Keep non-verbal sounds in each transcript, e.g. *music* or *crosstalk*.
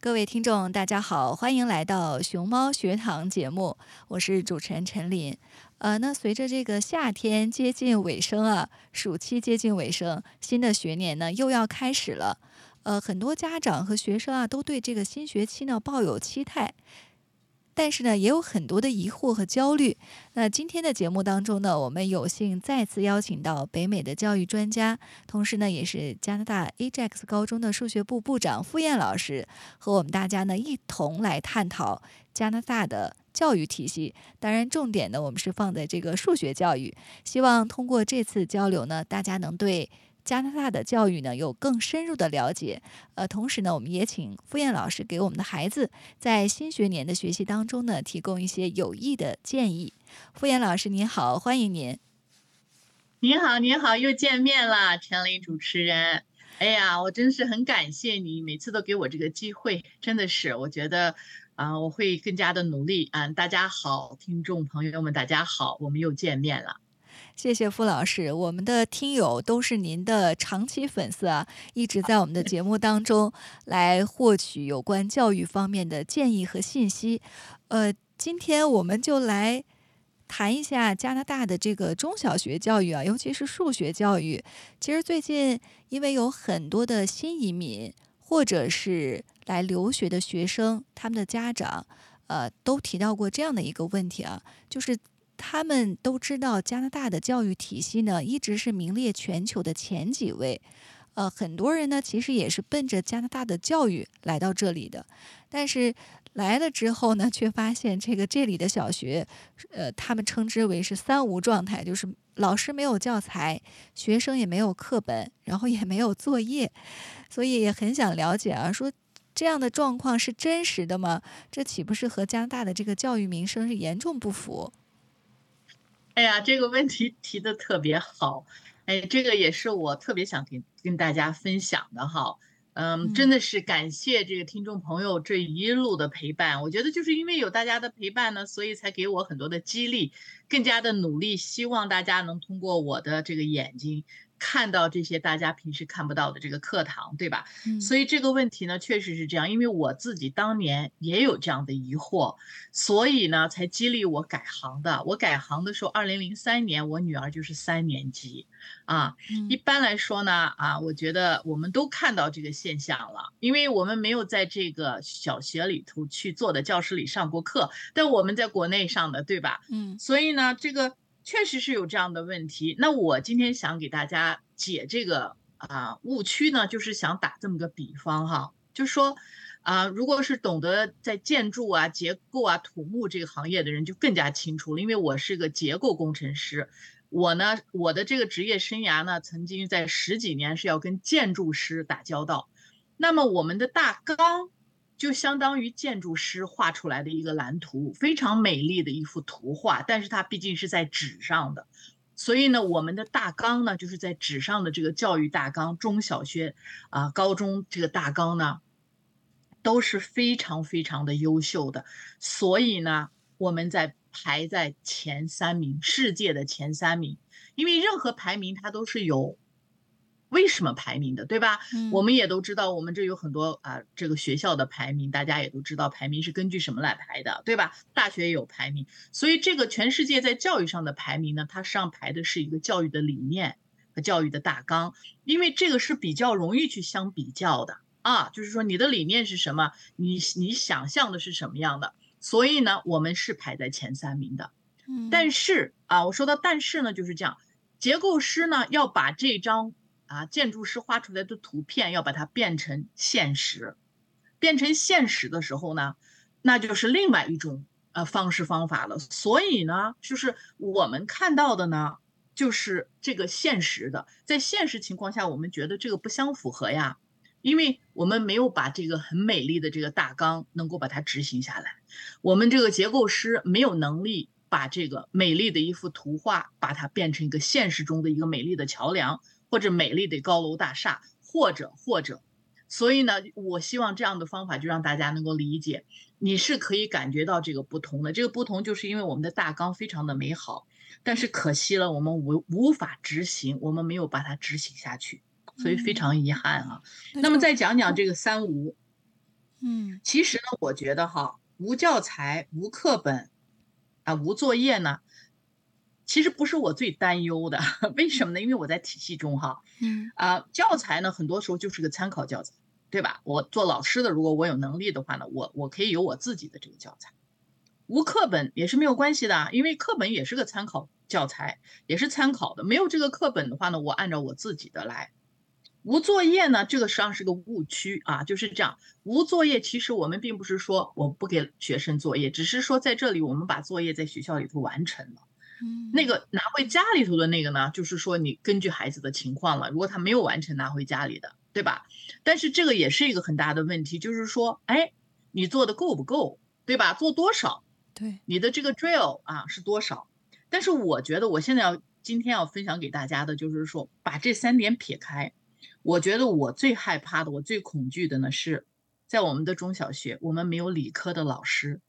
各位听众，大家好，欢迎来到熊猫学堂节目，我是主持人陈琳。呃，那随着这个夏天接近尾声啊，暑期接近尾声，新的学年呢又要开始了。呃，很多家长和学生啊都对这个新学期呢抱有期待。但是呢，也有很多的疑惑和焦虑。那今天的节目当中呢，我们有幸再次邀请到北美的教育专家，同时呢，也是加拿大 Ajax 高中的数学部部长傅燕老师，和我们大家呢一同来探讨加拿大的教育体系。当然，重点呢，我们是放在这个数学教育。希望通过这次交流呢，大家能对。加拿大的教育呢有更深入的了解，呃，同时呢，我们也请傅燕老师给我们的孩子在新学年的学习当中呢提供一些有益的建议。傅燕老师您好，欢迎您。您好，您好，又见面了，陈琳主持人。哎呀，我真是很感谢你，每次都给我这个机会，真的是，我觉得啊，我会更加的努力啊。大家好，听众朋友们，大家好，我们又见面了。谢谢傅老师，我们的听友都是您的长期粉丝啊，一直在我们的节目当中来获取有关教育方面的建议和信息。呃，今天我们就来谈一下加拿大的这个中小学教育啊，尤其是数学教育。其实最近因为有很多的新移民或者是来留学的学生，他们的家长呃都提到过这样的一个问题啊，就是。他们都知道加拿大的教育体系呢，一直是名列全球的前几位。呃，很多人呢，其实也是奔着加拿大的教育来到这里的。但是来了之后呢，却发现这个这里的小学，呃，他们称之为是三无状态，就是老师没有教材，学生也没有课本，然后也没有作业。所以也很想了解啊，说这样的状况是真实的吗？这岂不是和加拿大的这个教育名声是严重不符？哎呀，这个问题提的特别好，哎，这个也是我特别想跟跟大家分享的哈，嗯，真的是感谢这个听众朋友这一路的陪伴，我觉得就是因为有大家的陪伴呢，所以才给我很多的激励，更加的努力，希望大家能通过我的这个眼睛。看到这些大家平时看不到的这个课堂，对吧？所以这个问题呢，确实是这样。因为我自己当年也有这样的疑惑，所以呢，才激励我改行的。我改行的时候，二零零三年，我女儿就是三年级啊。一般来说呢，啊，我觉得我们都看到这个现象了，因为我们没有在这个小学里头去做的教室里上过课，但我们在国内上的，对吧？嗯。所以呢，这个。确实是有这样的问题。那我今天想给大家解这个啊误区呢，就是想打这么个比方哈，就是说，啊，如果是懂得在建筑啊、结构啊、土木这个行业的人就更加清楚了，因为我是个结构工程师，我呢，我的这个职业生涯呢，曾经在十几年是要跟建筑师打交道。那么我们的大纲就相当于建筑师画出来的一个蓝图，非常美丽的一幅图画，但是它毕竟是在纸上的，所以呢，我们的大纲呢，就是在纸上的这个教育大纲，中小学啊、高中这个大纲呢。都是非常非常的优秀的，所以呢，我们在排在前三名，世界的前三名。因为任何排名它都是有为什么排名的，对吧？我们也都知道，我们这有很多啊，这个学校的排名，大家也都知道排名是根据什么来排的，对吧？大学也有排名，所以这个全世界在教育上的排名呢，它实际上排的是一个教育的理念和教育的大纲，因为这个是比较容易去相比较的。啊，就是说你的理念是什么？你你想象的是什么样的？所以呢，我们是排在前三名的。嗯，但是啊，我说到但是呢，就是这样，结构师呢要把这张啊建筑师画出来的图片要把它变成现实，变成现实的时候呢，那就是另外一种呃方式方法了。所以呢，就是我们看到的呢，就是这个现实的，在现实情况下，我们觉得这个不相符合呀。因为我们没有把这个很美丽的这个大纲能够把它执行下来，我们这个结构师没有能力把这个美丽的一幅图画，把它变成一个现实中的一个美丽的桥梁，或者美丽的高楼大厦，或者或者，所以呢，我希望这样的方法就让大家能够理解，你是可以感觉到这个不同的。这个不同就是因为我们的大纲非常的美好，但是可惜了，我们无无法执行，我们没有把它执行下去。所以非常遗憾啊。那么再讲讲这个三无，嗯，其实呢，我觉得哈，无教材、无课本，啊，无作业呢，其实不是我最担忧的。为什么呢？因为我在体系中哈，嗯，啊，教材呢，很多时候就是个参考教材，对吧？我做老师的，如果我有能力的话呢，我我可以有我自己的这个教材。无课本也是没有关系的，因为课本也是个参考教材，也是参考的。没有这个课本的话呢，我按照我自己的来。无作业呢，这个实际上是个误区啊，就是这样。无作业其实我们并不是说我不给学生作业，只是说在这里我们把作业在学校里头完成了。嗯，那个拿回家里头的那个呢，就是说你根据孩子的情况了，如果他没有完成拿回家里的，对吧？但是这个也是一个很大的问题，就是说，哎，你做的够不够，对吧？做多少？对，你的这个 drill 啊是多少？但是我觉得我现在要今天要分享给大家的就是说，把这三点撇开。我觉得我最害怕的，我最恐惧的呢，是在我们的中小学，我们没有理科的老师。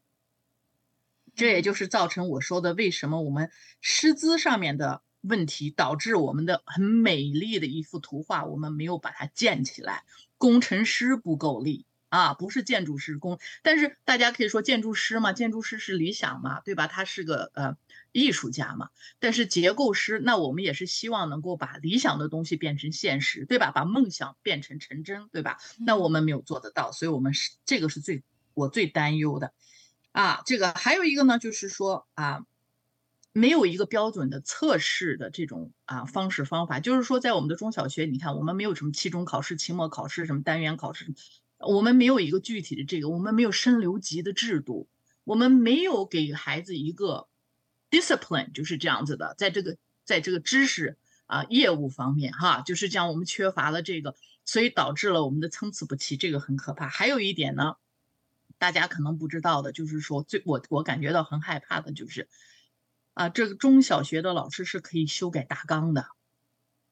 这也就是造成我说的，为什么我们师资上面的问题，导致我们的很美丽的一幅图画，我们没有把它建起来。工程师不够力啊，不是建筑师工，但是大家可以说建筑师嘛，建筑师是理想嘛，对吧？他是个呃。艺术家嘛，但是结构师，那我们也是希望能够把理想的东西变成现实，对吧？把梦想变成成真，对吧？那我们没有做得到，所以我们是这个是最我最担忧的，啊，这个还有一个呢，就是说啊，没有一个标准的测试的这种啊方式方法，就是说在我们的中小学，你看我们没有什么期中考试、期末考试、什么单元考试，我们没有一个具体的这个，我们没有升留级的制度，我们没有给孩子一个。discipline 就是这样子的，在这个在这个知识啊业务方面哈，就是讲我们缺乏了这个，所以导致了我们的参差不齐，这个很可怕。还有一点呢，大家可能不知道的，就是说最我我感觉到很害怕的就是，啊，这个中小学的老师是可以修改大纲的。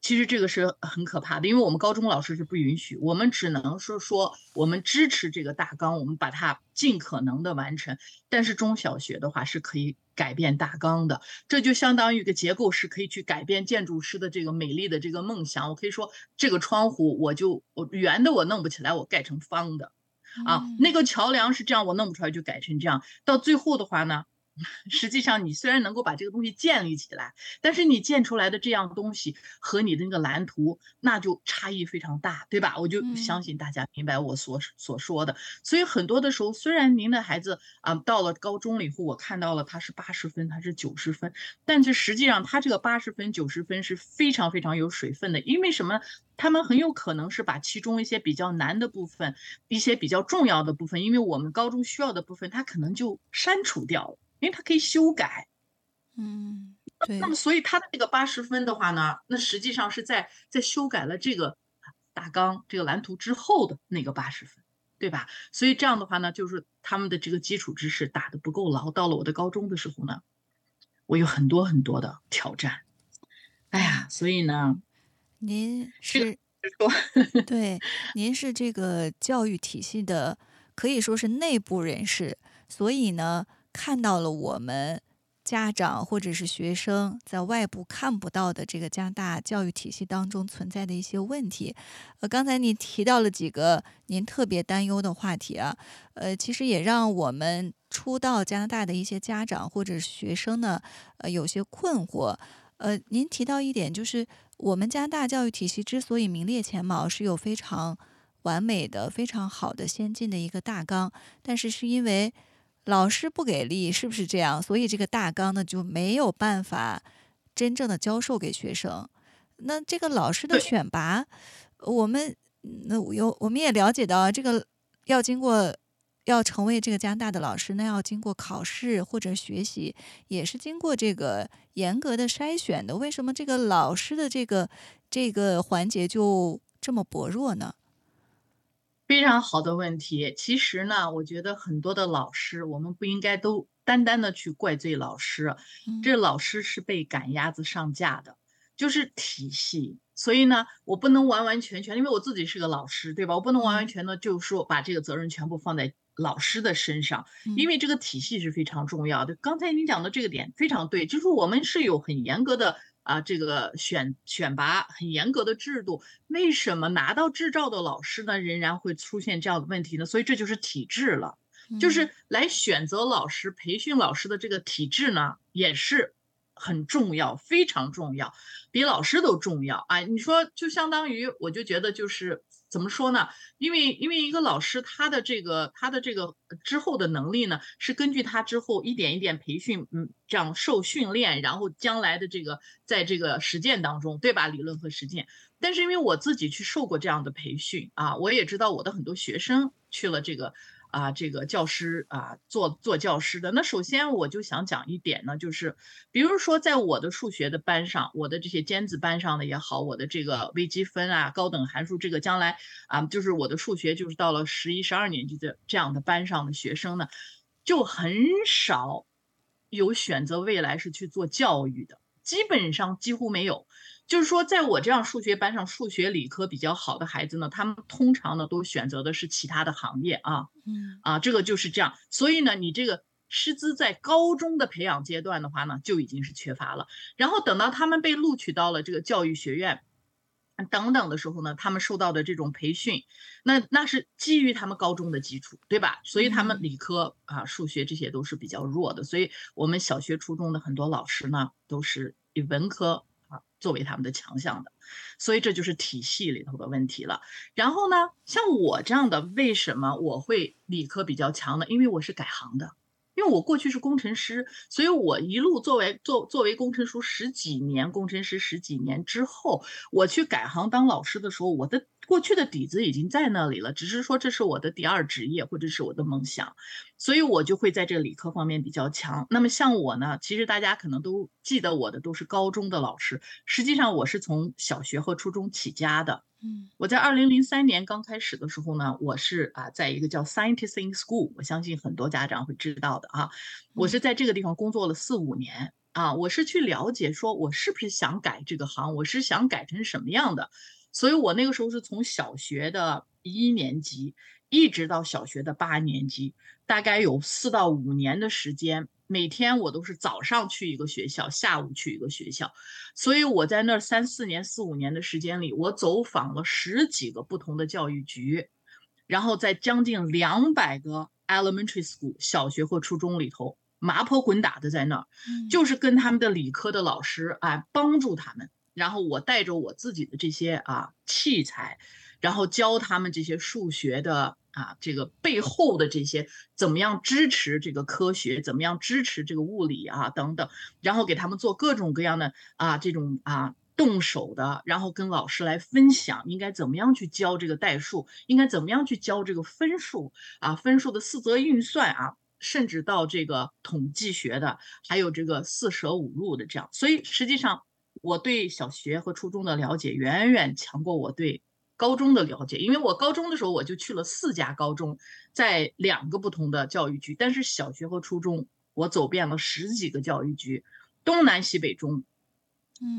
其实这个是很可怕的，因为我们高中老师是不允许，我们只能是说我们支持这个大纲，我们把它尽可能的完成。但是中小学的话是可以改变大纲的，这就相当于一个结构师可以去改变建筑师的这个美丽的这个梦想。我可以说这个窗户我就我圆的我弄不起来，我盖成方的，啊，那个桥梁是这样我弄不出来就改成这样。到最后的话呢，*laughs* 实际上你虽然能够把这个东西建立起来，但是你建出来的这样东西和你的那个蓝图，那就差异非常大，对吧？我就相信大家明白我所所说的。所以很多的时候，虽然您的孩子啊到了高中了以后，我看到了他是八十分，他是九十分，但是实际上他这个八十分、九十分是非常非常有水分的，因为什么？他们很有可能是把其中一些比较难的部分、一些比较重要的部分，因为我们高中需要的部分，他可能就删除掉了。因为它可以修改，嗯，对。那么，所以他的这个八十分的话呢，那实际上是在在修改了这个大纲、这个蓝图之后的那个八十分，对吧？所以这样的话呢，就是他们的这个基础知识打的不够牢。到了我的高中的时候呢，我有很多很多的挑战。哎呀，所以呢，您是对，您是这个教育体系的，可以说是内部人士。所以呢，看到了我们家长或者是学生在外部看不到的这个加拿大教育体系当中存在的一些问题。呃，刚才您提到了几个您特别担忧的话题啊，呃，其实也让我们初到加拿大的一些家长或者学生呢，呃，有些困惑。呃，您提到一点，就是我们加拿大教育体系之所以名列前茅，是有非常完美的、非常好的、先进的一个大纲，但是是因为。老师不给力，是不是这样？所以这个大纲呢就没有办法真正的教授给学生。那这个老师的选拔，我们那有我们也了解到，这个要经过要成为这个加拿大的老师，那要经过考试或者学习，也是经过这个严格的筛选的。为什么这个老师的这个这个环节就这么薄弱呢？非常好的问题。其实呢，我觉得很多的老师，我们不应该都单单的去怪罪老师。这老师是被赶鸭子上架的，就是体系。所以呢，我不能完完全全，因为我自己是个老师，对吧？我不能完完全的就说把这个责任全部放在老师的身上，因为这个体系是非常重要的。刚才您讲的这个点非常对，就是我们是有很严格的。啊，这个选选拔很严格的制度，为什么拿到执照的老师呢，仍然会出现这样的问题呢？所以这就是体制了，就是来选择老师、培训老师的这个体制呢，也是很重要，非常重要，比老师都重要啊！你说，就相当于，我就觉得就是。怎么说呢？因为因为一个老师他的这个他的这个之后的能力呢，是根据他之后一点一点培训，嗯，这样受训练，然后将来的这个在这个实践当中，对吧？理论和实践。但是因为我自己去受过这样的培训啊，我也知道我的很多学生去了这个。啊，这个教师啊，做做教师的。那首先我就想讲一点呢，就是比如说在我的数学的班上，我的这些尖子班上的也好，我的这个微积分啊、高等函数，这个将来啊，就是我的数学就是到了十一、十二年级的这样的班上的学生呢，就很少有选择未来是去做教育的，基本上几乎没有。就是说，在我这样数学班上，数学理科比较好的孩子呢，他们通常呢都选择的是其他的行业啊，嗯啊，这个就是这样。所以呢，你这个师资在高中的培养阶段的话呢，就已经是缺乏了。然后等到他们被录取到了这个教育学院等等的时候呢，他们受到的这种培训，那那是基于他们高中的基础，对吧？所以他们理科啊、数学这些都是比较弱的。所以我们小学、初中的很多老师呢，都是以文科。作为他们的强项的，所以这就是体系里头的问题了。然后呢，像我这样的，为什么我会理科比较强呢？因为我是改行的，因为我过去是工程师，所以我一路作为作作为工程师十几年，工程师十几年之后，我去改行当老师的时候，我的。过去的底子已经在那里了，只是说这是我的第二职业或者是我的梦想，所以我就会在这理科方面比较强。那么像我呢，其实大家可能都记得我的都是高中的老师，实际上我是从小学和初中起家的。嗯，我在二零零三年刚开始的时候呢，我是啊，在一个叫 Scientist in School，我相信很多家长会知道的啊，我是在这个地方工作了四五年啊，我是去了解说我是不是想改这个行，我是想改成什么样的。所以我那个时候是从小学的一年级一直到小学的八年级，大概有四到五年的时间，每天我都是早上去一个学校，下午去一个学校。所以我在那三四年、四五年的时间里，我走访了十几个不同的教育局，然后在将近两百个 elementary school 小学或初中里头，麻婆滚打的在那儿，就是跟他们的理科的老师啊帮助他们，然后我带着我自己的这些啊器材，然后教他们这些数学的啊这个背后的这些怎么样支持这个科学，怎么样支持这个物理啊等等，然后给他们做各种各样的啊这种啊动手的，然后跟老师来分享应该怎么样去教这个代数，应该怎么样去教这个分数啊分数的四则运算啊。甚至到这个统计学的，还有这个四舍五入的这样，所以实际上我对小学和初中的了解远远强过我对高中的了解，因为我高中的时候我就去了四家高中，在两个不同的教育局，但是小学和初中我走遍了十几个教育局，东南西北中。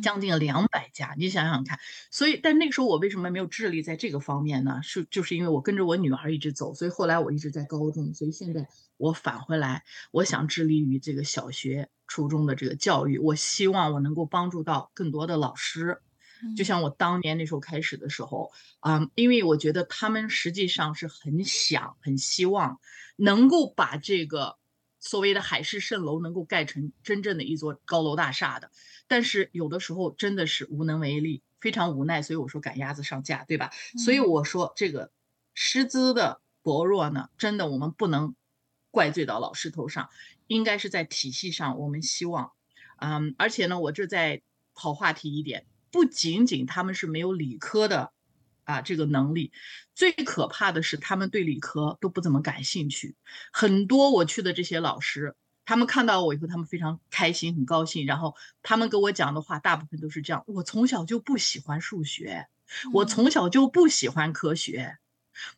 将近两百家，你想想看，所以，但那个时候我为什么没有智力在这个方面呢？是就是因为我跟着我女儿一直走，所以后来我一直在高中，所以现在我返回来，我想致力于这个小学、初中的这个教育，我希望我能够帮助到更多的老师，就像我当年那时候开始的时候啊，因为我觉得他们实际上是很想、很希望能够把这个。所谓的海市蜃楼能够盖成真正的一座高楼大厦的，但是有的时候真的是无能为力，非常无奈。所以我说赶鸭子上架，对吧？所以我说这个师资的薄弱呢，真的我们不能怪罪到老师头上，应该是在体系上。我们希望，嗯，而且呢，我这再跑话题一点，不仅仅他们是没有理科的。啊，这个能力最可怕的是，他们对理科都不怎么感兴趣。很多我去的这些老师，他们看到我以后，他们非常开心，很高兴。然后他们跟我讲的话，大部分都是这样：我从小就不喜欢数学，我从小就不喜欢科学，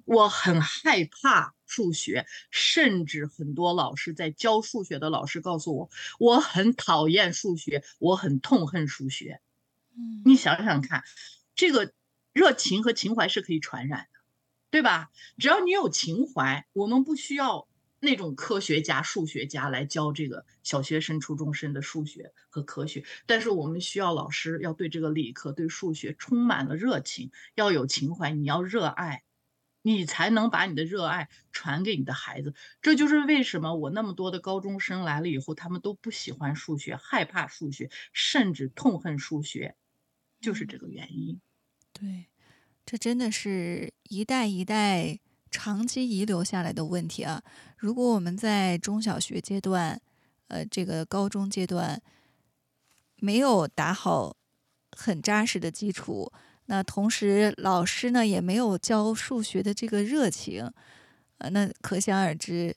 我很害怕数学。甚至很多老师在教数学的老师告诉我，我很讨厌数学，我很痛恨数学。你想想看，这个。热情和情怀是可以传染的，对吧？只要你有情怀，我们不需要那种科学家、数学家来教这个小学生、初中生的数学和科学。但是我们需要老师要对这个理科、对数学充满了热情，要有情怀，你要热爱，你才能把你的热爱传给你的孩子。这就是为什么我那么多的高中生来了以后，他们都不喜欢数学，害怕数学，甚至痛恨数学，就是这个原因。对，这真的是一代一代长期遗留下来的问题啊！如果我们在中小学阶段，呃，这个高中阶段没有打好很扎实的基础，那同时老师呢也没有教数学的这个热情，呃，那可想而知，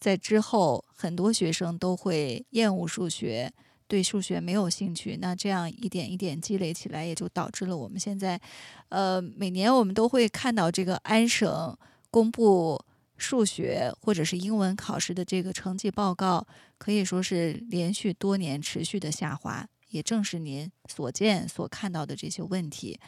在之后很多学生都会厌恶数学。对数学没有兴趣，那这样一点一点积累起来，也就导致了我们现在，呃，每年我们都会看到这个安省公布数学或者是英文考试的这个成绩报告，可以说是连续多年持续的下滑，也正是您所见所看到的这些问题。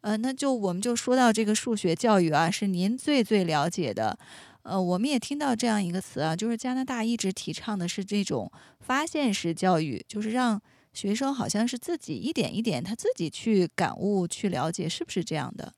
呃，那就我们就说到这个数学教育啊，是您最最了解的。呃，我们也听到这样一个词啊，就是加拿大一直提倡的是这种发现式教育，就是让学生好像是自己一点一点他自己去感悟、去了解，是不是这样的？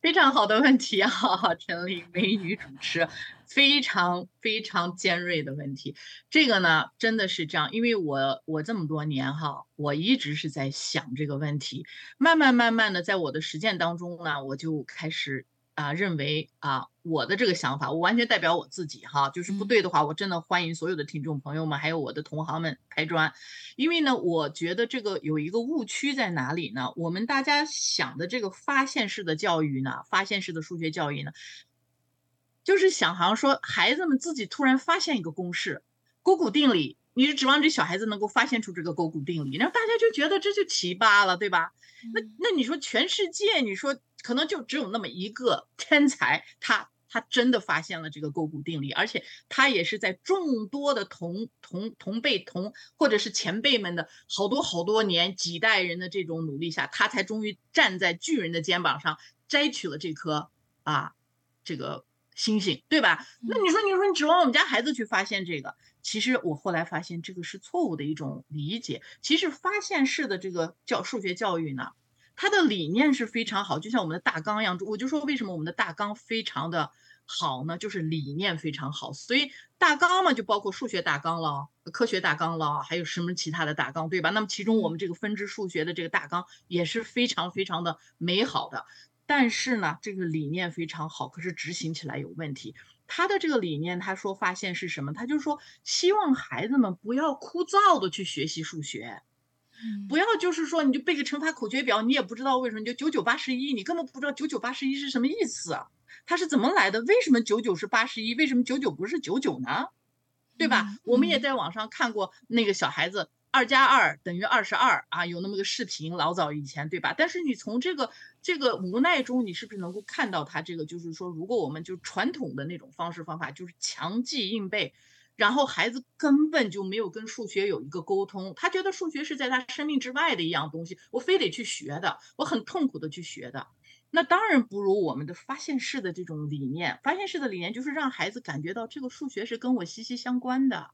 非常好的问题啊，*laughs* 陈丽美女主持，非常非常尖锐的问题。这个呢，真的是这样，因为我我这么多年哈，我一直是在想这个问题，慢慢慢慢的在我的实践当中呢，我就开始。啊，认为啊，我的这个想法，我完全代表我自己哈，就是不对的话，我真的欢迎所有的听众朋友们，还有我的同行们拍砖，因为呢，我觉得这个有一个误区在哪里呢？我们大家想的这个发现式的教育呢，发现式的数学教育呢，就是想好像说孩子们自己突然发现一个公式，勾股定理，你是指望这小孩子能够发现出这个勾股定理，然后大家就觉得这就奇葩了，对吧？那那你说全世界，你说。可能就只有那么一个 *laughs* 天才，他他真的发现了这个勾股定理，而且他也是在众多的同同同辈同或者是前辈们的好多好多年几代人的这种努力下，他才终于站在巨人的肩膀上摘取了这颗啊这个星星，对吧？那你说你说你指望我们家孩子去发现这个，其实我后来发现这个是错误的一种理解。其实发现式的这个教数学教育呢。它的理念是非常好，就像我们的大纲一样。我就说为什么我们的大纲非常的好呢，就是理念非常好。所以大纲嘛，就包括数学大纲了、科学大纲了，还有什么其他的大纲，对吧？那么其中我们这个分支数学的这个大纲也是非常非常的美好的。但是呢，这个理念非常好，可是执行起来有问题。他的这个理念，他说发现是什么？他就说希望孩子们不要枯燥的去学习数学，不要就是说你就背个乘法口诀表，你也不知道为什么就九九八十一，你根本不知道九九八十一是什么意思，它是怎么来的？为什么九九是八十一？为什么九九不是九九呢？对吧？我们也在网上看过那个小孩子。二加二等于二十二啊，有那么个视频，老早以前对吧？但是你从这个这个无奈中，你是不是能够看到他这个，就是说，如果我们就传统的那种方式方法，就是强记硬背，然后孩子根本就没有跟数学有一个沟通，他觉得数学是在他生命之外的一样东西，我非得去学的，我很痛苦的去学的。那当然不如我们的发现式的这种理念，发现式的理念就是让孩子感觉到这个数学是跟我息息相关的。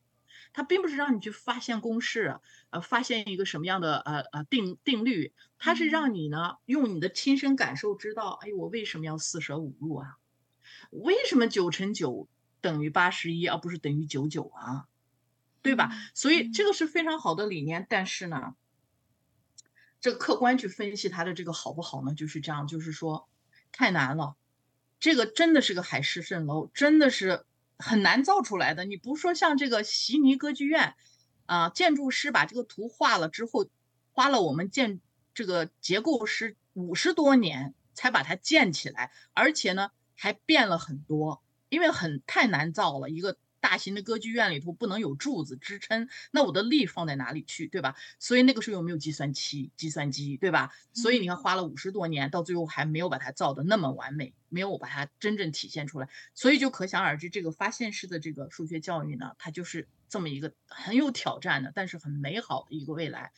它并不是让你去发现公式，呃，发现一个什么样的呃呃定定律，它是让你呢用你的亲身感受知道，哎，我为什么要四舍五入啊？为什么九乘九等于八十一，而不是等于九九啊？对吧？所以这个是非常好的理念，但是呢，这客观去分析它的这个好不好呢？就是这样，就是说太难了，这个真的是个海市蜃楼，真的是。很难造出来的。你不说像这个悉尼歌剧院，啊，建筑师把这个图画了之后，花了我们建这个结构师五十多年才把它建起来，而且呢还变了很多，因为很太难造了一个。大型的歌剧院里头不能有柱子支撑，那我的力放在哪里去，对吧？所以那个时候又没有计算器、计算机，对吧？所以你看花了五十多年，到最后还没有把它造的那么完美，没有把它真正体现出来，所以就可想而知，这个发现式的这个数学教育呢，它就是这么一个很有挑战的，但是很美好的一个未来。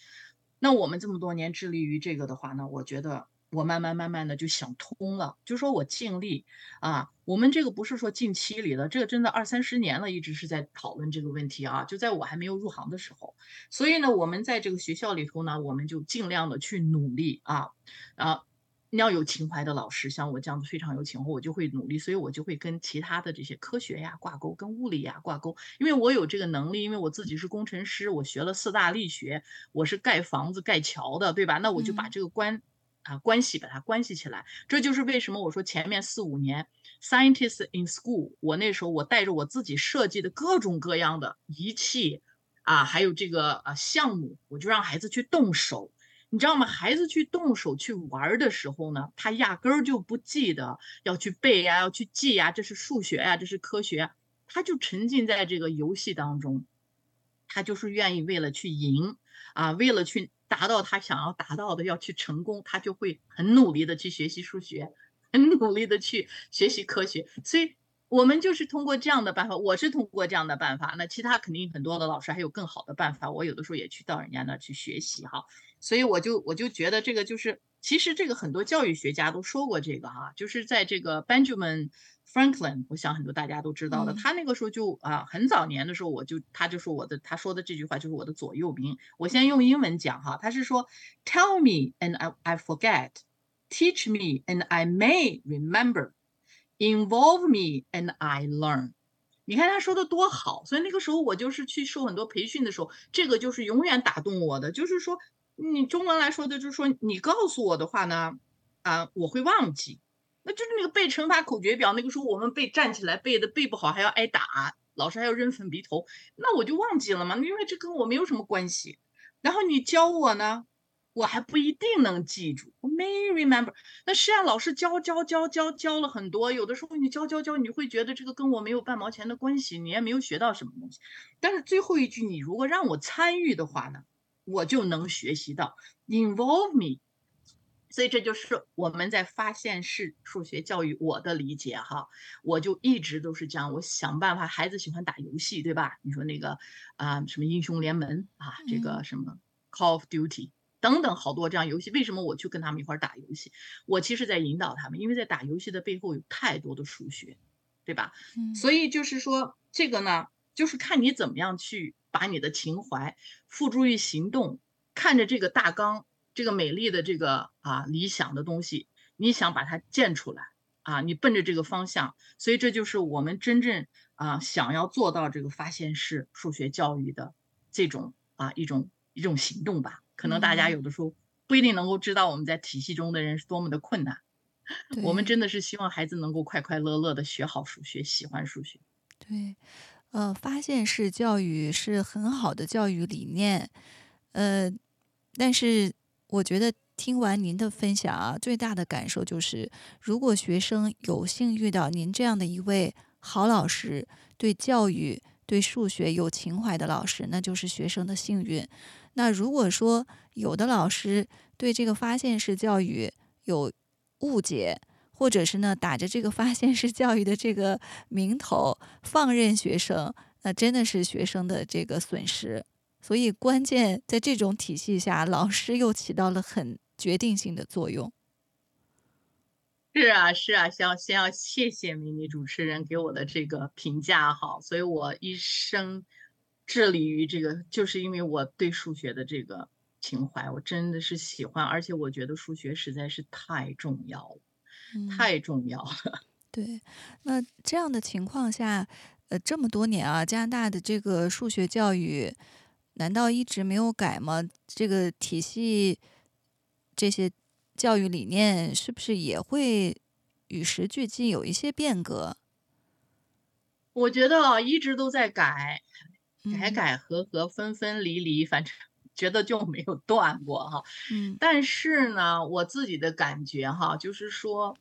那我们这么多年致力于这个的话呢，我觉得。我慢慢慢慢的就想通了，就说我尽力啊，我们这个不是说近期里的，这个真的二三十年了，一直是在讨论这个问题啊。就在我还没有入行的时候，所以呢，我们在这个学校里头呢，我们就尽量的去努力啊啊，要有情怀的老师，像我这样子非常有情怀，我就会努力，所以我就会跟其他的这些科学呀挂钩，跟物理呀挂钩，因为我有这个能力，因为我自己是工程师，我学了四大力学，我是盖房子盖桥的，对吧？那我就把这个关。啊，关系把它关系起来，这就是为什么我说前面四五年，scientists in school，我那时候我带着我自己设计的各种各样的仪器，啊，还有这个啊项目，我就让孩子去动手，你知道吗？孩子去动手去玩的时候呢，他压根儿就不记得要去背呀，要去记呀，这是数学呀，这是科学，他就沉浸在这个游戏当中，他就是愿意为了去赢啊，为了去。达到他想要达到的，要去成功，他就会很努力的去学习数学，很努力的去学习科学。所以，我们就是通过这样的办法，我是通过这样的办法。那其他肯定很多的老师还有更好的办法，我有的时候也去到人家那去学习哈。所以我就我就觉得这个就是，其实这个很多教育学家都说过这个哈，就是在这个 Benjamin。Franklin，我想很多大家都知道的，他那个时候就啊，很早年的时候，我就他就说我的他说的这句话就是我的左右铭。我先用英文讲哈，他是说，Tell me and I I forget, teach me and I may remember, involve me and I learn。你看他说的多好，所以那个时候我就是去受很多培训的时候，这个就是永远打动我的，就是说你中文来说的，就是说你告诉我的话呢，啊，我会忘记。那就是那个背乘法口诀表，那个时候我们背站起来背的背不好还要挨打，老师还要扔粉笔头，那我就忘记了嘛，因为这跟我没有什么关系。然后你教我呢，我还不一定能记住，我 may remember。那实际上老师教教教教教了很多，有的时候你教教教，你会觉得这个跟我没有半毛钱的关系，你也没有学到什么东西。但是最后一句，你如果让我参与的话呢，我就能学习到 involve me。所以这就是我们在发现式数学教育我的理解哈，我就一直都是这样，我想办法，孩子喜欢打游戏，对吧？你说那个啊，什么英雄联盟啊，这个什么 Call of Duty 等等好多这样游戏，为什么我去跟他们一块打游戏？我其实在引导他们，因为在打游戏的背后有太多的数学，对吧？所以就是说这个呢，就是看你怎么样去把你的情怀付诸于行动，看着这个大纲。这个美丽的这个啊理想的东西，你想把它建出来，啊，你奔着这个方向，所以这就是我们真正啊想要做到这个发现式数学教育的这种啊一种一种行动吧。可能大家有的时候不一定能够知道我们在体系中的人是多么的困难。我们真的是希望孩子能够快快乐乐的学好数学，喜欢数学。对，呃，发现式教育是很好的教育理念，呃，但是我觉得听完您的分享啊，最大的感受就是，如果学生有幸遇到您这样的一位好老师，对教育、对数学有情怀的老师，那就是学生的幸运。那如果说有的老师对这个发现式教育有误解，或者是呢打着这个发现式教育的这个名头放任学生，那真的是学生的这个损失。所以关键在这种体系下，老师又起到了很决定性的作用。是啊，是啊，先要先要谢谢美女主持人给我的这个评价哈。所以我一生致力于这个，就是因为我对数学的这个。情怀，我真的是喜欢，而且我觉得数学实在是太重要了，太重要了。*laughs* 对，那这样的情况下，呃，这么多年啊，加拿大的这个数学教育难道一直没有改吗？这个体系这些教育理念是不是也会与时俱进，有一些变革？我觉得啊，一直都在改，改改合合，分分离离，反正。*laughs* 觉得就没有断过哈，嗯，但是呢，我自己的感觉哈，就是说，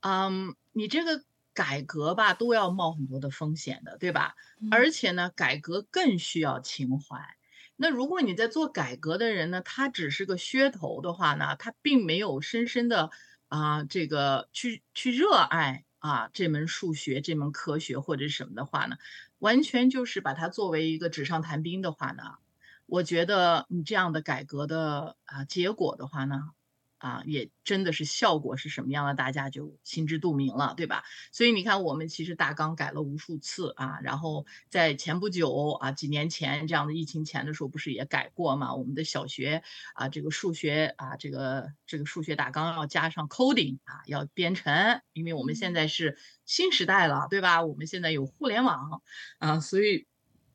嗯，你这个改革吧，都要冒很多的风险的，对吧？而且呢，改革更需要情怀。那如果你在做改革的人呢，他只是个噱头的话呢，他并没有深深的啊，这个去去热爱啊这门数学、这门科学或者什么的话呢，完全就是把它作为一个纸上谈兵的话呢。我觉得你这样的改革的啊结果的话呢，啊也真的是效果是什么样的，大家就心知肚明了，对吧？所以你看，我们其实大纲改了无数次啊，然后在前不久啊，几年前这样的疫情前的时候，不是也改过嘛？我们的小学啊，这个数学啊，这个这个数学大纲要加上 coding 啊，要编程，因为我们现在是新时代了，对吧？我们现在有互联网啊，所以。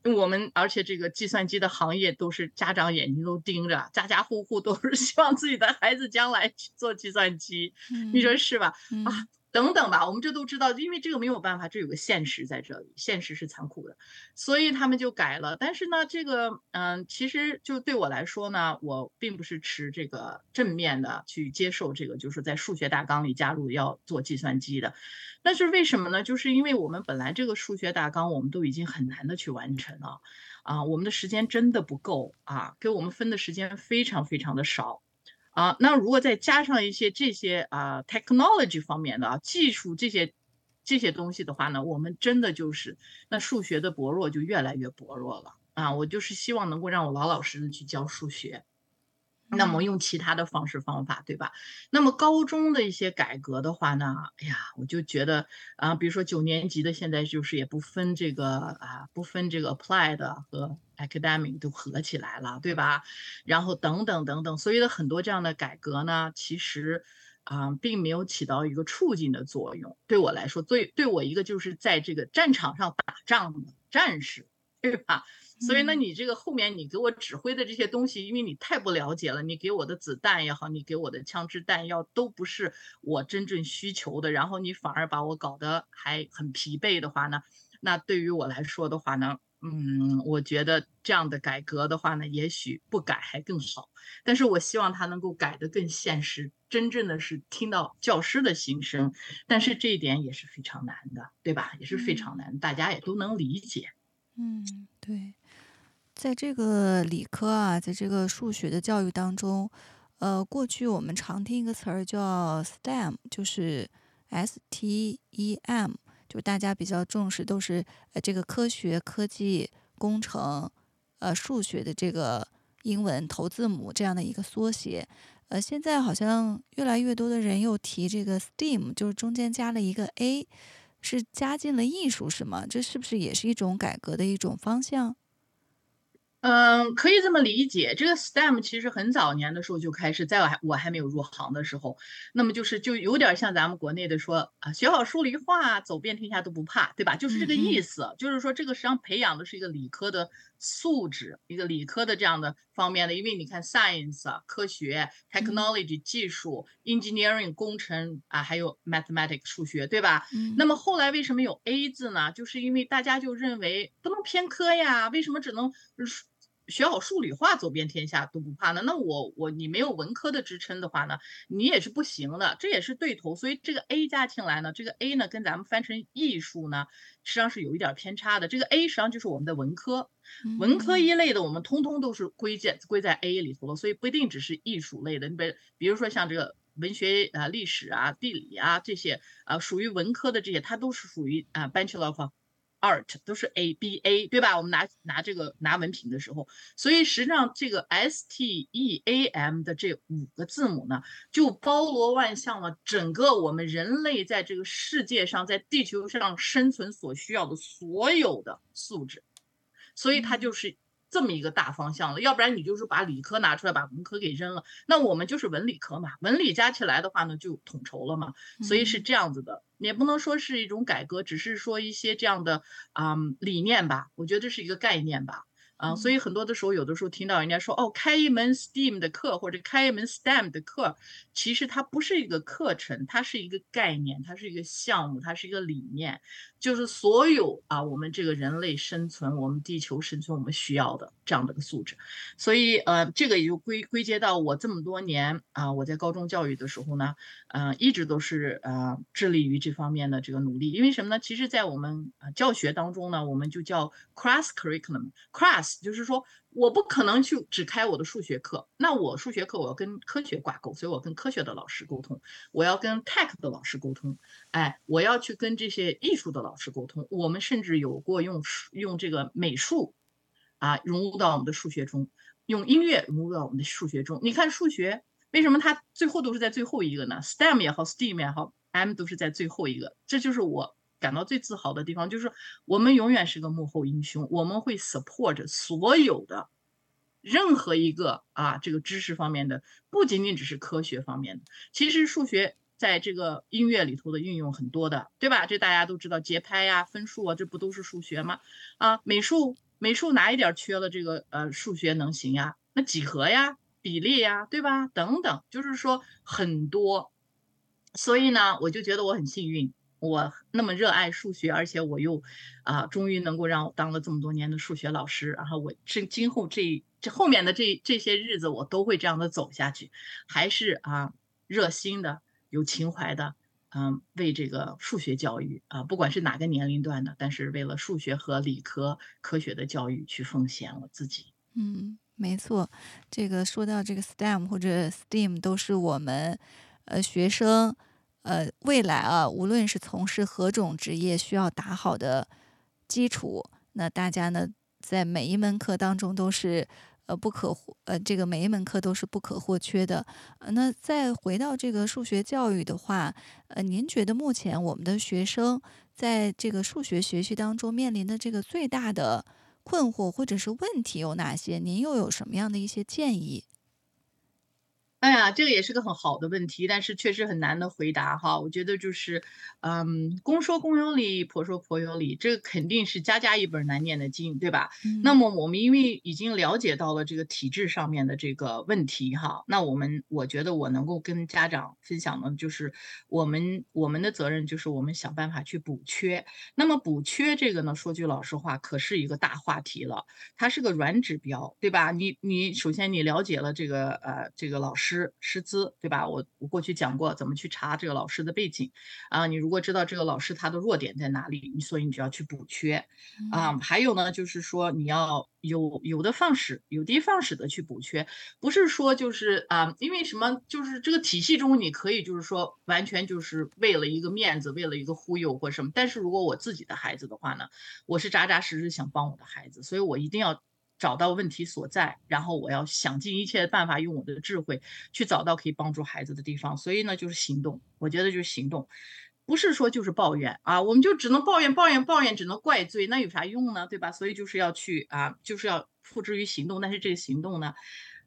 我们而且这个计算机的行业都是家长眼睛都盯着，家家户户都是希望自己的孩子将来去做计算机，你说是吧？啊。等等吧，我们这都知道，因为这个没有办法，这有个现实在这里，现实是残酷的，所以他们就改了。但是呢，这个嗯，其实就对我来说呢，我并不是持这个正面的去接受这个，就是在数学大纲里加入要做计算机的。那是为什么呢？就是因为我们本来这个数学大纲我们都已经很难的去完成了，啊，我们的时间真的不够啊，给我们分的时间非常非常的少。啊，那如果再加上一些这些啊，technology 方面的啊，技术这些这些东西的话呢，我们真的就是那数学的薄弱就越来越薄弱了啊！我就是希望能够让我老老实实去教数学。那么用其他的方式方法，对吧？那么高中的一些改革的话呢，哎呀，我就觉得啊，比如说九年级的现在就是也不分这个啊，不分这个 applied 和 academic 都合起来了，对吧？然后等等等等，所以的很多这样的改革呢，其实啊，并没有起到一个促进的作用。对我来说，最对我一个就是在这个战场上打仗的战士，对吧？所以呢，你这个后面你给我指挥的这些东西，因为你太不了解了，你给我的子弹也好，你给我的枪支弹药都不是我真正需求的，然后你反而把我搞得还很疲惫的话呢，那对于我来说的话呢，嗯，我觉得这样的改革的话呢，也许不改还更好，但是我希望他能够改得更现实，真正的是听到教师的心声，但是这一点也是非常难的，对吧？也是非常难，大家也都能理解。嗯，对。在这个理科啊，在这个数学的教育当中，呃，过去我们常听一个词儿叫 STEM，就是 S T E M，就大家比较重视都是呃这个科学、科技、工程，呃数学的这个英文头字母这样的一个缩写。呃，现在好像越来越多的人又提这个 STEAM，就是中间加了一个 A，是加进了艺术是吗？这是不是也是一种改革的一种方向？嗯，可以这么理解。这个 STEM 其实很早年的时候就开始，在我还我还没有入行的时候，那么就是就有点像咱们国内的说啊，学好数理化，走遍天下都不怕，对吧？就是这个意思。就是说，这个实际上培养的是一个理科的素质，一个理科的这样的方面的。因为你看，science 啊，科学，technology 技术，engineering 工程啊，还有 mathematics 数学，对吧？那么后来为什么有 A 字呢？就是因为大家就认为不能偏科呀，为什么只能？学好数理化，走遍天下都不怕呢。那我我你没有文科的支撑的话呢，你也是不行的。这也是对头。所以这个 A 加进来呢，这个 A 呢跟咱们翻成艺术呢，实际上是有一点偏差的。这个 A 实际上就是我们的文科，文科一类的我们通通都是归在归在 A 里头了。所以不一定只是艺术类的。你比比如说像这个文学啊、历史啊、地理啊这些啊，属于文科的这些，它都是属于啊 Bachelor of。Art 都是 A B A 对吧？我们拿拿这个拿文凭的时候，所以实际上这个 S T E A M 的这五个字母呢，就包罗万象了整个我们人类在这个世界上，在地球上生存所需要的所有的素质，所以它就是。这么一个大方向了，要不然你就是把理科拿出来，把文科给扔了。那我们就是文理科嘛，文理加起来的话呢，就统筹了嘛。所以是这样子的，也不能说是一种改革，只是说一些这样的啊理念吧。我觉得这是一个概念吧。啊，所以很多的时候，有的时候听到人家说，哦，开一门 STEAM 的课或者开一门 STEM 的课，其实它不是一个课程，它是一个概念，它是一个项目，它是一个理念，就是所有啊，我们这个人类生存，我们地球生存，我们需要的这样的个素质。所以，呃，这个也就归归结到我这么多年啊，我在高中教育的时候呢，嗯，一直都是呃致力于这方面的这个努力。因为什么呢？其实，在我们教学当中呢，我们就叫 cross curriculum，cross。就是说，我不可能去只开我的数学课，那我数学课我要跟科学挂钩，所以我跟科学的老师沟通，我要跟 tech 的老师沟通，哎，我要去跟这些艺术的老师沟通。我们甚至有过用用这个美术啊融入到我们的数学中，用音乐融入到我们的数学中。你看数学为什么它最后都是在最后一个呢？STEM 也好，STEAM 也好，M 都是在最后一个，这就是我。感到最自豪的地方就是，我们永远是个幕后英雄。我们会 support 所有的任何一个啊，这个知识方面的，不仅仅只是科学方面的。其实数学在这个音乐里头的运用很多的，对吧？这大家都知道，节拍呀、分数啊，这不都是数学吗？啊，美术美术哪一点缺了这个呃数学能行呀？那几何呀、比例呀，对吧？等等，就是说很多。所以呢，我就觉得我很幸运。我那么热爱数学，而且我又，啊，终于能够让我当了这么多年的数学老师。然后我这今后这这后面的这这些日子，我都会这样的走下去，还是啊热心的、有情怀的，嗯，为这个数学教育啊，不管是哪个年龄段的，但是为了数学和理科科学的教育去奉献我自己。嗯，没错，这个说到这个 STEM 或者 STEAM，都是我们呃学生。呃，未来啊，无论是从事何种职业，需要打好的基础，那大家呢，在每一门课当中都是呃不可呃这个每一门课都是不可或缺的。呃，那再回到这个数学教育的话，呃，您觉得目前我们的学生在这个数学学习当中面临的这个最大的困惑或者是问题有哪些？您又有什么样的一些建议？哎呀，这个也是个很好的问题，但是确实很难的回答哈。我觉得就是，嗯，公说公有理，婆说婆有理，这个肯定是家家一本难念的经，对吧？那么我们因为已经了解到了这个体制上面的这个问题哈，那我们我觉得我能够跟家长分享的，就是我们我们的责任就是我们想办法去补缺。那么补缺这个呢，说句老实话，可是一个大话题了，它是个软指标，对吧？你你首先你了解了这个呃这个老师。师师资对吧？我我过去讲过怎么去查这个老师的背景啊。你如果知道这个老师他的弱点在哪里，你所以你就要去补缺啊。还有呢，就是说你要有有的放矢，有的放矢的去补缺，不是说就是啊，因为什么？就是这个体系中你可以就是说完全就是为了一个面子，为了一个忽悠或什么。但是如果我自己的孩子的话呢，我是扎扎实实想帮我的孩子，所以我一定要。找到问题所在，然后我要想尽一切的办法，用我的智慧去找到可以帮助孩子的地方。所以呢，就是行动。我觉得就是行动，不是说就是抱怨啊，我们就只能抱怨、抱怨、抱怨，只能怪罪，那有啥用呢？对吧？所以就是要去啊，就是要付之于行动，但是这个行动呢？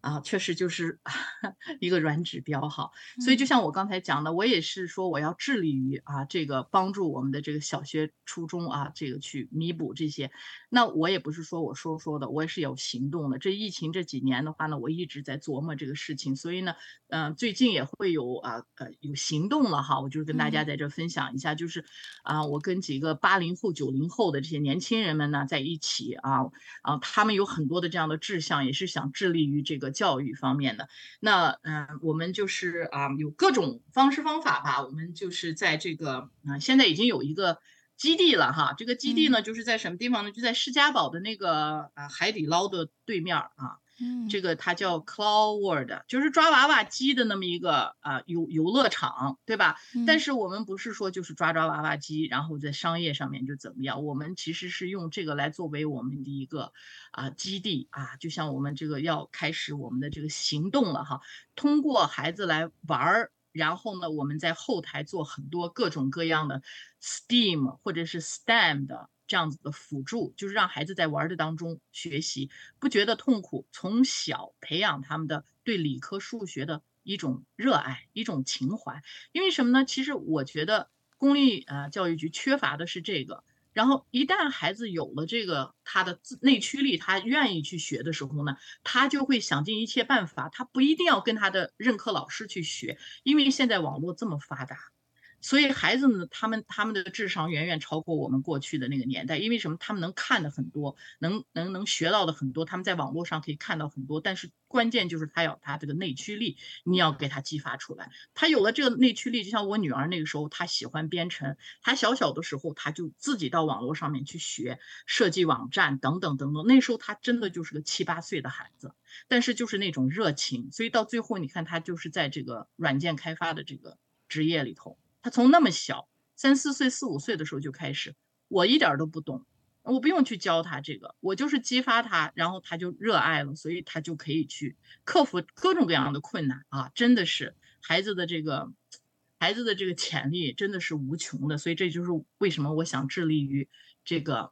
啊，确实就是 *laughs* 一个软指标哈，所以就像我刚才讲的，我也是说我要致力于啊这个帮助我们的这个小学、初中啊这个去弥补这些。那我也不是说我说说的，我也是有行动的。这疫情这几年的话呢，我一直在琢磨这个事情，所以呢，嗯，最近也会有啊呃有行动了哈，我就是跟大家在这分享一下，就是啊我跟几个八零后、九零后的这些年轻人们呢在一起啊啊，他们有很多的这样的志向，也是想致力于这个。教育方面的，那嗯，我们就是啊，有各种方式方法吧。我们就是在这个啊，现在已经有一个基地了哈。这个基地呢，就是在什么地方呢？就在施家堡的那个啊海底捞的对面啊。这个它叫 Cloudworld，就是抓娃娃机的那么一个啊游游乐场，对吧？但是我们不是说就是抓抓娃娃机，然后在商业上面就怎么样？我们其实是用这个来作为我们的一个啊基地啊，就像我们这个要开始我们的这个行动了哈，通过孩子来玩儿，然后呢，我们在后台做很多各种各样的 STEAM 或者是 STEM 的。这样子的辅助，就是让孩子在玩的当中学习，不觉得痛苦，从小培养他们的对理科数学的一种热爱，一种情怀。因为什么呢？其实我觉得公立呃教育局缺乏的是这个。然后一旦孩子有了这个他的内驱力，他愿意去学的时候呢，他就会想尽一切办法，他不一定要跟他的任课老师去学，因为现在网络这么发达。所以孩子呢，他们他们的智商远远超过我们过去的那个年代，因为什么？他们能看的很多，能能能学到的很多，他们在网络上可以看到很多。但是关键就是他要他这个内驱力，你要给他激发出来。他有了这个内驱力，就像我女儿那个时候，她喜欢编程，她小小的时候，她就自己到网络上面去学设计网站等等等等。那时候她真的就是个七八岁的孩子，但是就是那种热情，所以到最后你看她就是在这个软件开发的这个职业里头。他从那么小，三四岁、四五岁的时候就开始，我一点都不懂，我不用去教他这个，我就是激发他，然后他就热爱了，所以他就可以去克服各种各样的困难啊！真的是孩子的这个，孩子的这个潜力真的是无穷的，所以这就是为什么我想致力于这个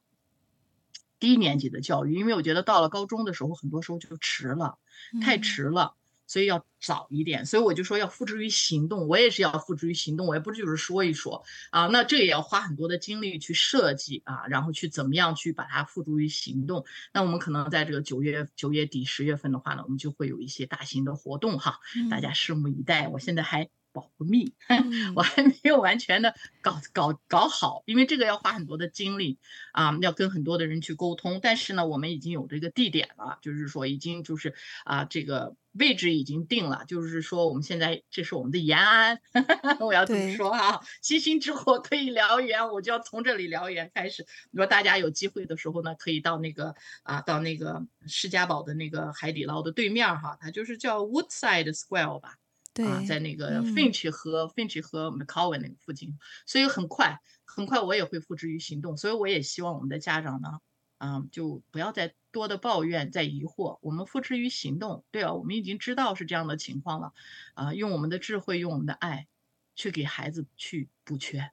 低年级的教育，因为我觉得到了高中的时候，很多时候就迟了，太迟了。所以要早一点，所以我就说要付之于行动，我也是要付之于行动，我也不就是说一说啊，那这也要花很多的精力去设计啊，然后去怎么样去把它付诸于行动。那我们可能在这个九月九月底十月份的话呢，我们就会有一些大型的活动哈，大家拭目以待。我现在还。保密，*laughs* 我还没有完全的搞搞搞好，因为这个要花很多的精力啊，要跟很多的人去沟通。但是呢，我们已经有这个地点了，就是说已经就是啊，这个位置已经定了，就是说我们现在这是我们的延安，*laughs* 我要这么说啊，星星之火可以燎原，我就要从这里燎原开始。如果大家有机会的时候呢，可以到那个啊，到那个施家堡的那个海底捞的对面哈，它就是叫 Woodside Square 吧。啊，在那个 Finch 和 Finch 和 McCowan 那个附近，所以很快很快我也会付之于行动。所以我也希望我们的家长呢，啊，就不要再多的抱怨、在疑惑，我们付之于行动。对啊，我们已经知道是这样的情况了，啊，用我们的智慧，用我们的爱，去给孩子去补缺。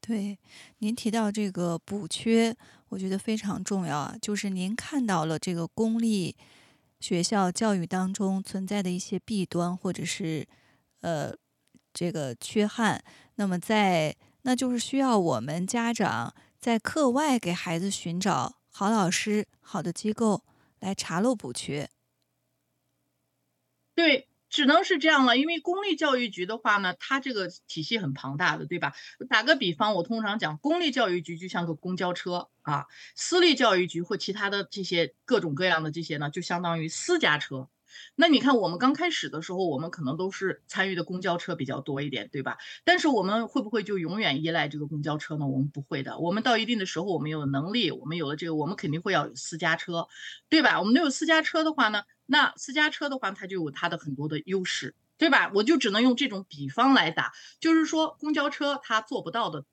对，您提到这个补缺，我觉得非常重要啊，就是您看到了这个公立学校教育当中存在的一些弊端，或者是。呃，这个缺憾，那么在那就是需要我们家长在课外给孩子寻找好老师、好的机构来查漏补缺。对，只能是这样了。因为公立教育局的话呢，它这个体系很庞大的，对吧？打个比方，我通常讲，公立教育局就像个公交车啊，私立教育局或其他的这些各种各样的这些呢，就相当于私家车。那你看，我们刚开始的时候，我们可能都是参与的公交车比较多一点，对吧？但是我们会不会就永远依赖这个公交车呢？我们不会的。我们到一定的时候，我们有能力，我们有了这个，我们肯定会要有私家车，对吧？我们都有私家车的话呢，那私家车的话，它就有它的很多的优势，对吧？我就只能用这种比方来打，就是说公交车它做不到的，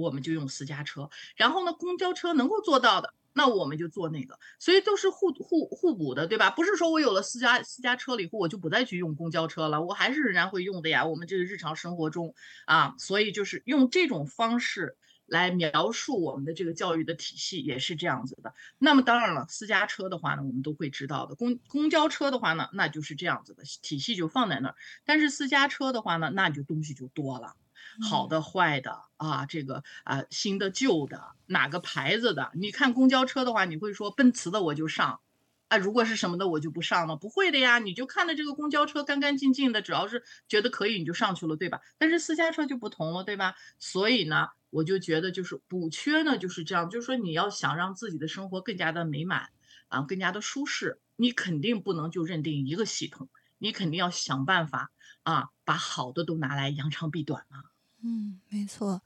我们就用私家车。然后呢，公交车能够做到的。那我们就做那个，所以都是互互互补的，对吧？不是说我有了私家私家车了以后，我就不再去用公交车了，我还是仍然会用的呀。我们这个日常生活中啊，所以就是用这种方式来描述我们的这个教育的体系也是这样子的。那么当然了，私家车的话呢，我们都会知道的。公公交车的话呢，那就是这样子的体系就放在那儿。但是私家车的话呢，那就东西就多了，好的坏的啊，这个啊新的旧的哪个牌子的？你看公交车的话，你会说奔驰的我就上。啊，如果是什么的我就不上了，不会的呀，你就看着这个公交车干干净净的，只要是觉得可以你就上去了，对吧？但是私家车就不同了，对吧？所以呢，我就觉得就是补缺呢就是这样，就是说你要想让自己的生活更加的美满啊，更加的舒适，你肯定不能就认定一个系统，你肯定要想办法啊，把好的都拿来扬长避短嘛。嗯，没错，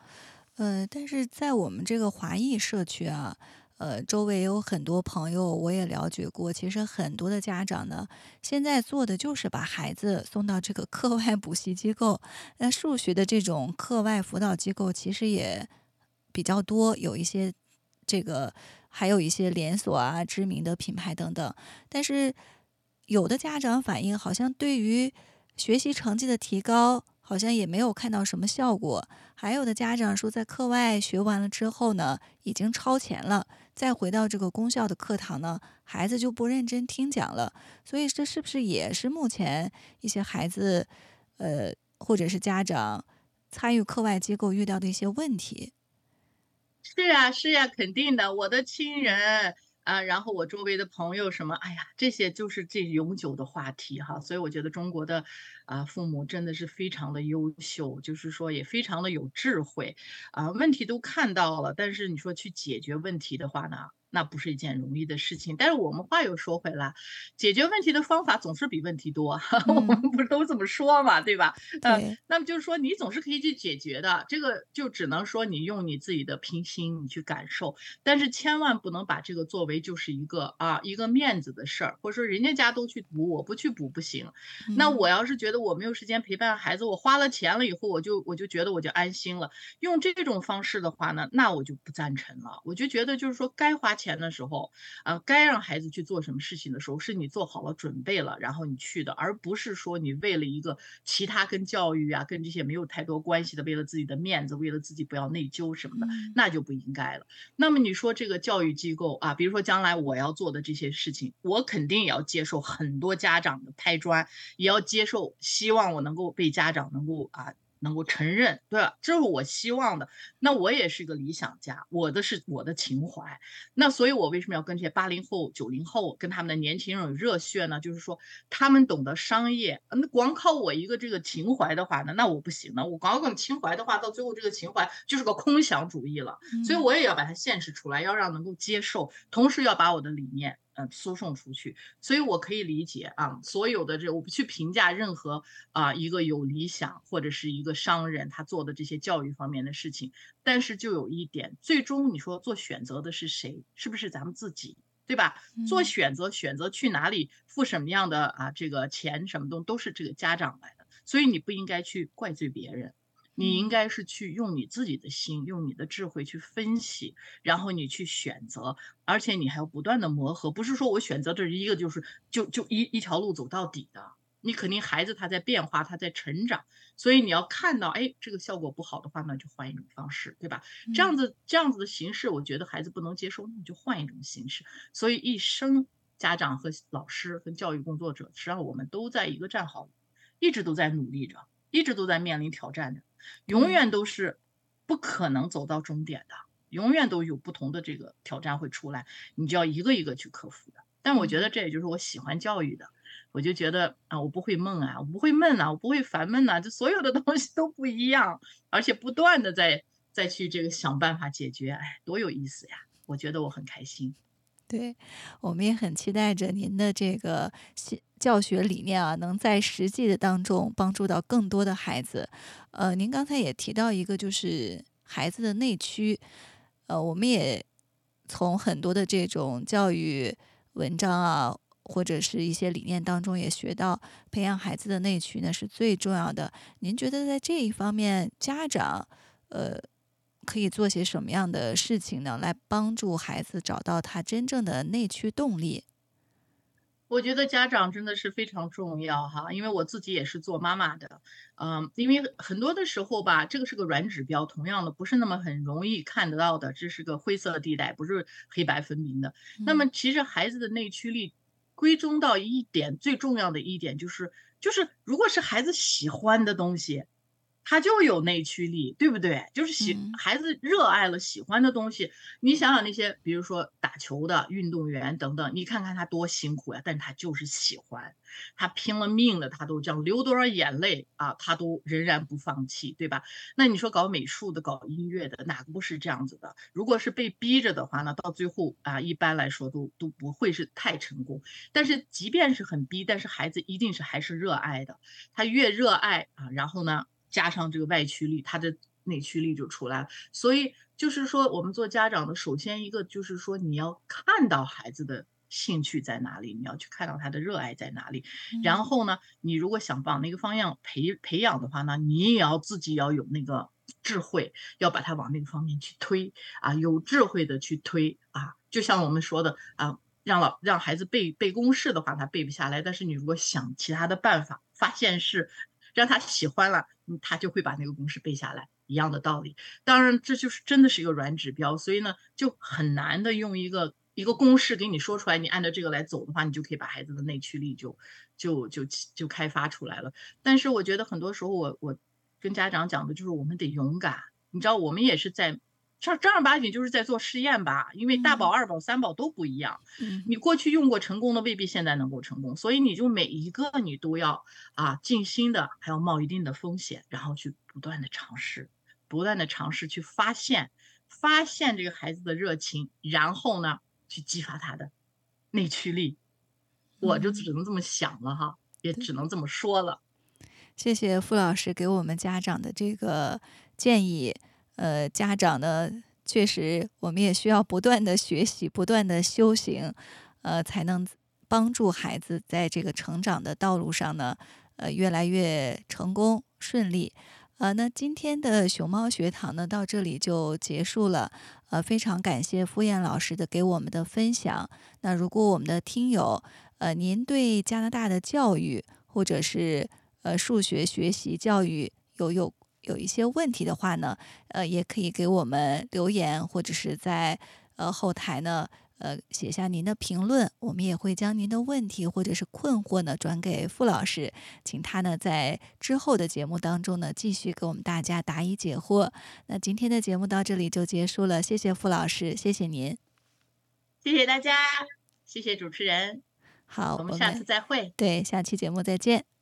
呃，但是在我们这个华裔社区啊。呃，周围有很多朋友，我也了解过。其实很多的家长呢，现在做的就是把孩子送到这个课外补习机构。那数学的这种课外辅导机构其实也比较多，有一些这个，还有一些连锁啊、知名的品牌等等。但是有的家长反映，好像对于学习成绩的提高，好像也没有看到什么效果。还有的家长说，在课外学完了之后呢，已经超前了。再回到这个公校的课堂呢，孩子就不认真听讲了。所以这是不是也是目前一些孩子，呃，或者是家长参与课外机构遇到的一些问题？是呀，是呀，肯定的。我的亲人。啊，然后我周围的朋友什么，哎呀，这些就是这永久的话题哈，所以我觉得中国的啊父母真的是非常的优秀，就是说也非常的有智慧，啊，问题都看到了，但是你说去解决问题的话呢？那不是一件容易的事情，但是我们话又说回来，解决问题的方法总是比问题多，*laughs* 我们不是都这么说嘛，对吧？嗯，那么就是说你总是可以去解决的，这个就只能说你用你自己的平心你去感受，但是千万不能把这个作为就是一个啊一个面子的事儿，或者说人家家都去补，我不去补不行。那我要是觉得我没有时间陪伴孩子，我花了钱了以后，我就我就觉得我就安心了。用这种方式的话呢，那我就不赞成了。我就觉得就是说该花钱。钱的时候，啊，该让孩子去做什么事情的时候，是你做好了准备了，然后你去的，而不是说你为了一个其他跟教育啊、跟这些没有太多关系的，为了自己的面子，为了自己不要内疚什么的，那就不应该了。那么你说这个教育机构啊，比如说将来我要做的这些事情，我肯定也要接受很多家长的拍砖，也要接受，希望我能够被家长能够啊。能够承认，对吧？这是我希望的。那我也是一个理想家，我的是我的情怀。那所以，我为什么要跟这些八零后、九零后跟他们的年轻人有热血呢？就是说，他们懂得商业。那光靠我一个这个情怀的话呢，那我不行呢。我光搞情怀的话，到最后这个情怀就是个空想主义了。所以，我也要把它现实出来，要让能够接受，同时要把我的理念。嗯，输送出去，所以我可以理解啊，所有的这我不去评价任何啊一个有理想或者是一个商人他做的这些教育方面的事情，但是就有一点，最终你说做选择的是谁？是不是咱们自己，对吧？做选择，选择去哪里，付什么样的啊这个钱，什么东都是这个家长来的，所以你不应该去怪罪别人。你应该是去用你自己的心，用你的智慧去分析，然后你去选择，而且你还要不断的磨合，不是说我选择这一个就是就就一一条路走到底的。你肯定孩子他在变化，他在成长，所以你要看到，哎，这个效果不好的话，那就换一种方式，对吧？这样子这样子的形式，我觉得孩子不能接受，那你就换一种形式。所以一生家长和老师跟教育工作者，实际上我们都在一个战壕，一直都在努力着，一直都在面临挑战着。永远都是不可能走到终点的，永远都有不同的这个挑战会出来，你就要一个一个去克服的。但我觉得这也就是我喜欢教育的，我就觉得啊，我不会闷啊，我不会闷啊，我不会烦闷呐，就所有的东西都不一样，而且不断的在再去这个想办法解决，哎，多有意思呀！我觉得我很开心。对，我们也很期待着您的这个。教学理念啊，能在实际的当中帮助到更多的孩子。呃，您刚才也提到一个，就是孩子的内驱。呃，我们也从很多的这种教育文章啊，或者是一些理念当中也学到，培养孩子的内驱呢是最重要的。您觉得在这一方面，家长呃可以做些什么样的事情呢，来帮助孩子找到他真正的内驱动力？我觉得家长真的是非常重要哈，因为我自己也是做妈妈的，嗯，因为很多的时候吧，这个是个软指标，同样的不是那么很容易看得到的，这是个灰色地带，不是黑白分明的。那么其实孩子的内驱力，归宗到一点最重要的一点就是，就是如果是孩子喜欢的东西。他就有内驱力，对不对？就是喜孩子热爱了喜欢的东西。你想想那些，比如说打球的运动员等等，你看看他多辛苦呀，但他就是喜欢，他拼了命的，他都这样流多少眼泪啊，他都仍然不放弃，对吧？那你说搞美术的、搞音乐的，哪个不是这样子的？如果是被逼着的话呢，到最后啊，一般来说都都不会是太成功。但是即便是很逼，但是孩子一定是还是热爱的，他越热爱啊，然后呢？加上这个外驱力，他的内驱力就出来了。所以就是说，我们做家长的，首先一个就是说，你要看到孩子的兴趣在哪里，你要去看到他的热爱在哪里。然后呢，你如果想往那个方向培培养的话呢，你也要自己要有那个智慧，要把他往那个方面去推啊，有智慧的去推啊。就像我们说的啊，让老让孩子背背公式的话，他背不下来。但是你如果想其他的办法，发现是。让他喜欢了，他就会把那个公式背下来，一样的道理。当然，这就是真的是一个软指标，所以呢，就很难的用一个一个公式给你说出来。你按照这个来走的话，你就可以把孩子的内驱力就就就就开发出来了。但是我觉得很多时候，我我跟家长讲的就是，我们得勇敢。你知道，我们也是在。正正儿八经就是在做试验吧，因为大宝、二宝、三宝都不一样。你过去用过成功的，未必现在能够成功，所以你就每一个你都要啊尽心的，还要冒一定的风险，然后去不断的尝试，不断的尝试去发现，发现这个孩子的热情，然后呢去激发他的内驱力。我就只能这么想了哈，也只能这么说了。谢谢傅老师给我们家长的这个建议。呃，家长呢，确实，我们也需要不断的学习，不断的修行，呃，才能帮助孩子在这个成长的道路上呢，呃，越来越成功顺利。呃，那今天的熊猫学堂呢，到这里就结束了。呃，非常感谢傅燕老师的给我们的分享。那如果我们的听友，呃，您对加拿大的教育或者是呃数学学习教育有有。有一些问题的话呢，呃，也可以给我们留言，或者是在呃后台呢，呃写下您的评论，我们也会将您的问题或者是困惑呢转给傅老师，请他呢在之后的节目当中呢继续给我们大家答疑解惑。那今天的节目到这里就结束了，谢谢傅老师，谢谢您，谢谢大家，谢谢主持人，好，我们下次再会，对，下期节目再见。